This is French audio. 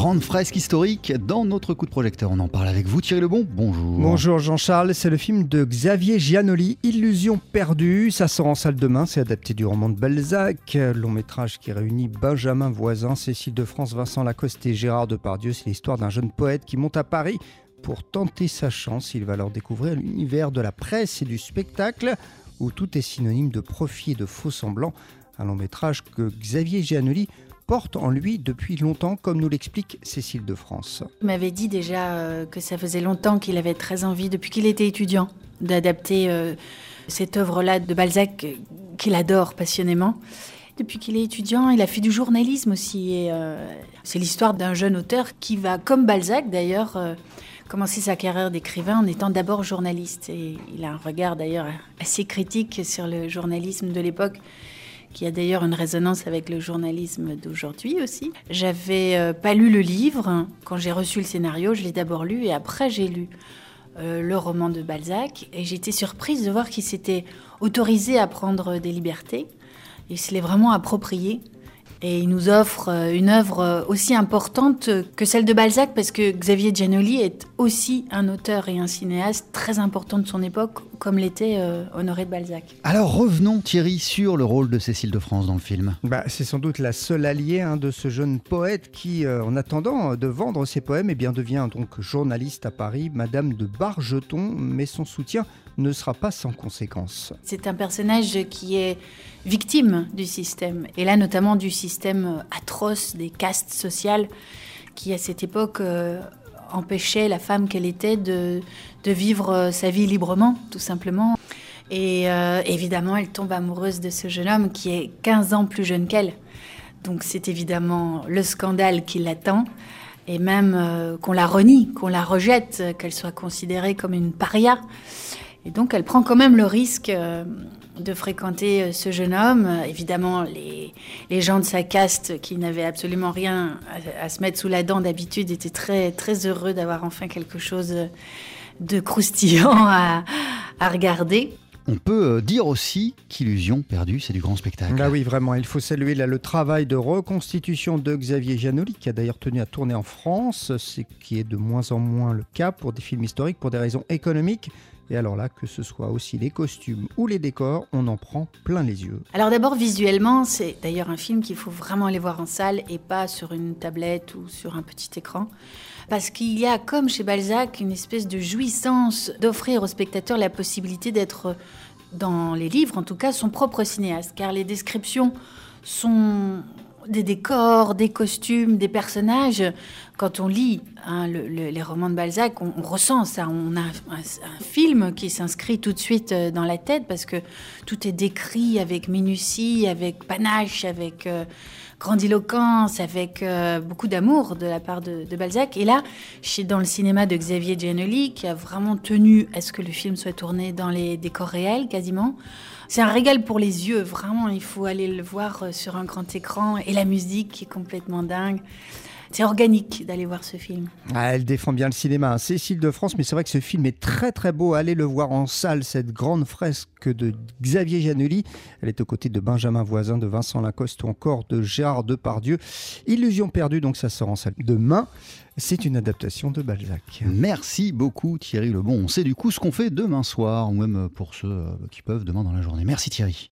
grande fresque historique dans notre coup de projecteur. On en parle avec vous, Thierry Lebon. Bonjour. Bonjour Jean-Charles, c'est le film de Xavier Giannoli, Illusion perdue. Ça sort en salle demain, c'est adapté du roman de Balzac, long métrage qui réunit Benjamin Voisin, Cécile de France, Vincent Lacoste et Gérard Depardieu. C'est l'histoire d'un jeune poète qui monte à Paris pour tenter sa chance. Il va alors découvrir l'univers de la presse et du spectacle où tout est synonyme de profit et de faux semblants. Un long métrage que Xavier Giannoli porte en lui depuis longtemps, comme nous l'explique Cécile de France. Il m'avait dit déjà euh, que ça faisait longtemps qu'il avait très envie, depuis qu'il était étudiant, d'adapter euh, cette œuvre-là de Balzac euh, qu'il adore passionnément. Depuis qu'il est étudiant, il a fait du journalisme aussi. C'est l'histoire d'un jeune auteur qui va, comme Balzac d'ailleurs, commencer sa carrière d'écrivain en étant d'abord journaliste. Et il a un regard d'ailleurs assez critique sur le journalisme de l'époque qui a d'ailleurs une résonance avec le journalisme d'aujourd'hui aussi. J'avais euh, pas lu le livre. Quand j'ai reçu le scénario, je l'ai d'abord lu et après j'ai lu euh, le roman de Balzac. Et j'étais surprise de voir qu'il s'était autorisé à prendre des libertés. Il se l'est vraiment approprié. Et il nous offre euh, une œuvre aussi importante que celle de Balzac, parce que Xavier Giannoli est aussi un auteur et un cinéaste très important de son époque, comme l'était euh, Honoré de Balzac. Alors revenons Thierry sur le rôle de Cécile de France dans le film. Bah, c'est sans doute la seule alliée hein, de ce jeune poète qui, euh, en attendant de vendre ses poèmes, eh bien, devient donc journaliste à Paris, Madame de Bargeton, mais son soutien ne sera pas sans conséquences. C'est un personnage qui est victime du système, et là notamment du système atroce des castes sociales qui à cette époque euh, empêchait la femme qu'elle était de, vivre sa vie librement, tout simplement. Et euh, évidemment, elle tombe amoureuse de ce jeune homme qui est 15 ans plus jeune qu'elle. Donc c'est évidemment le scandale qui l'attend. Et même euh, qu'on la renie, qu'on la rejette, qu'elle soit considérée comme une paria. Et donc elle prend quand même le risque euh, de fréquenter euh, ce jeune homme. Évidemment, les, les gens de sa caste qui n'avaient absolument rien à, se mettre sous la dent d'habitude étaient très, très heureux d'avoir enfin quelque chose de croustillant à, à regarder. On peut euh, dire aussi qu'Illusion perdue, c'est du grand spectacle. Ah oui, vraiment. Il faut saluer là, le travail de reconstitution de Xavier Giannoli, qui a d'ailleurs tenu à tourner en France, ce qui est de moins en moins le cas pour des films historiques, pour des raisons économiques. Et alors là, que ce soit aussi les costumes ou les décors, on en prend plein les yeux. Alors d'abord, visuellement, c'est d'ailleurs un film qu'il faut vraiment aller voir en salle et pas sur une tablette ou sur un petit écran. Parce qu'il y a, comme chez Balzac, une espèce de jouissance d'offrir au spectateur la possibilité d'être, dans les livres en tout cas, son propre cinéaste. Car les descriptions sont des décors, des costumes, des personnages. Quand on lit hein, les romans de Balzac, on, ressent ça. On a un, film qui s'inscrit tout de suite euh, dans la tête parce que tout est décrit avec minutie, avec panache, avec euh, grandiloquence, avec euh, beaucoup d'amour de la part de, Balzac. Et là, je dans le cinéma de Xavier Giannoli qui a vraiment tenu à ce que le film soit tourné dans les décors réels quasiment. C'est un régal pour les yeux, vraiment. Il faut aller le voir euh, sur un grand écran. Et la musique qui est complètement dingue. C'est organique d'aller voir ce film. Ah, elle défend bien le cinéma, hein. Cécile de France, mais c'est vrai que ce film est très très beau. Allez le voir en salle, cette grande fresque de Xavier Giannoli. Elle est aux côtés de Benjamin Voisin, de Vincent Lacoste ou encore de Gérard Depardieu. Illusion perdue, donc ça sort en salle demain. C'est une adaptation de Balzac. Merci beaucoup Thierry Lebon. On sait du coup ce qu'on fait demain soir, ou même pour ceux euh, qui peuvent demain dans la journée. Merci Thierry.